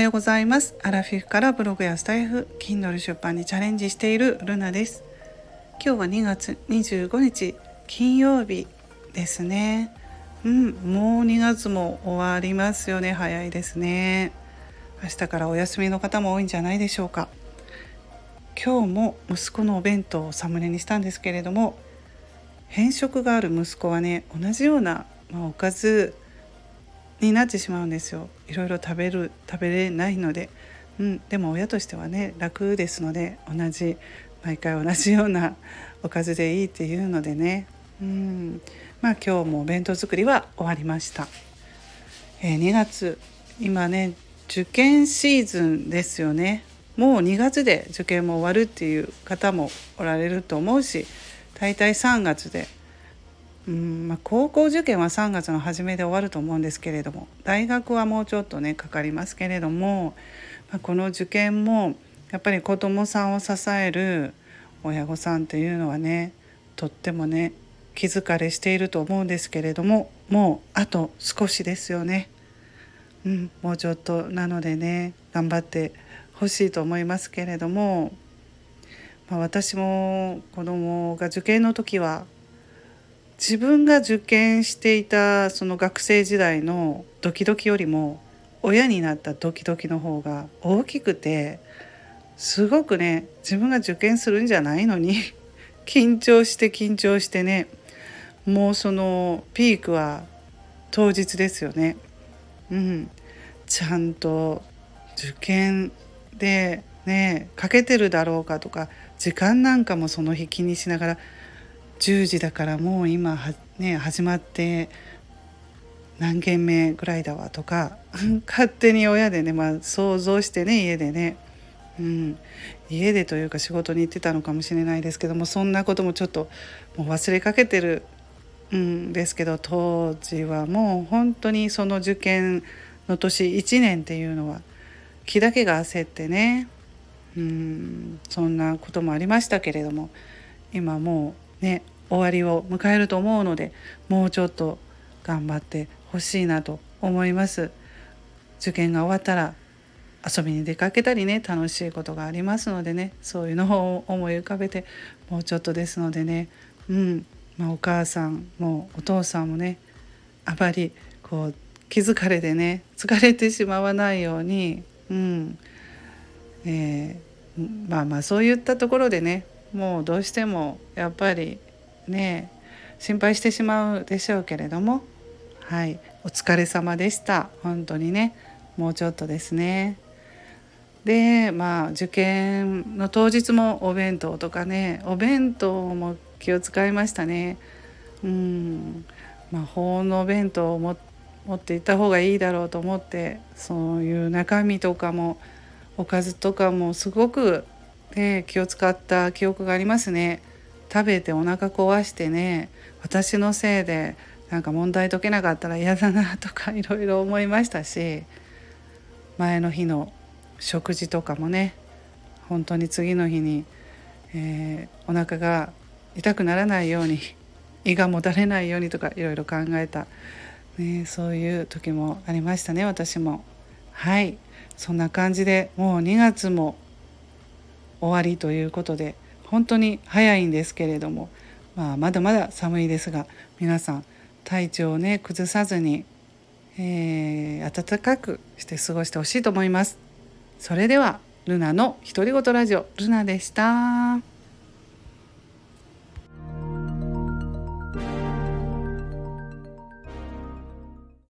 はようございます。アラフィフからブログやスタイフ Kindle 出版にチャレンジしているルナです。今日は2月25日金曜日ですね。うんもう2月も終わりますよね。早いですね。明日からお休みの方も多いんじゃないでしょうか。今日も息子のお弁当をサムネにしたんですけれども偏食がある息子はね同じような、まあ、おかずになってしまうんですよ。いろいろ食べる食べれないので、うん、でも親としてはね楽ですので同じ毎回同じようなおかずでいいっていうのでね、うん、まあ今日もお弁当作りは終わりました、えー、2月今ね受験シーズンですよね。もう2月で受験も終わるっていう方もおられると思うし大体3月でうんまあ、高校受験は3月の初めで終わると思うんですけれども大学はもうちょっとねかかりますけれども、まあ、この受験もやっぱり子どもさんを支える親御さんというのはねとってもね気疲れしていると思うんですけれどももうあと少しですよね。うん、もうちょっとなのでね頑張ってほしいと思いますけれども、まあ、私も子供が受験の時は自分が受験していたその学生時代のドキドキよりも親になったドキドキの方が大きくてすごくね自分が受験するんじゃないのに 緊張して緊張してねもうそのピークは当日ですよね。うん、ちゃんと受験でねかけてるだろうかとか時間なんかもその日気にしながら10時だからもう今、ね、始まって何件目ぐらいだわとか 勝手に親でね、まあ、想像してね家でね、うん、家でというか仕事に行ってたのかもしれないですけどもそんなこともちょっともう忘れかけてるんですけど当時はもう本当にその受験の年1年っていうのは気だけが焦ってね。うん。そんなこともありましたけれども今もうね終わりを迎えると思うのでもうちょっと頑張ってほしいなと思います。受験が終わったら遊びに出かけたりね楽しいことがありますのでねそういうのを思い浮かべてもうちょっとですのでねうん、まあ、お母さんもお父さんもねあまりこう気疲れでね疲れてしまわないように、うんえー、まあまあそういったところでねもうどうしてもやっぱりね心配してしまうでしょうけれどもはいお疲れ様でした。本当にねもうちょっとですね。でまあ受験の当日もお弁当とかねお弁当も気を使いましたね。うんまあ法のお弁当を持っていった方がいいだろうと思ってそういう中身とかもおかずとかもすごくで気を使った記憶がありますね食べてお腹壊してね私のせいでなんか問題解けなかったら嫌だなとか いろいろ思いましたし前の日の食事とかもね本当に次の日に、えー、お腹が痛くならないように 胃がもたれないようにとかいろいろ考えた、ね、そういう時もありましたね私も。はいそんな感じでもう2月も終わりということで本当に早いんですけれども、まあ、まだまだ寒いですが皆さん体調をね崩さずに、えー、暖かくして過ごしてほしいと思います。それではルナの独り言ラジオルナでした。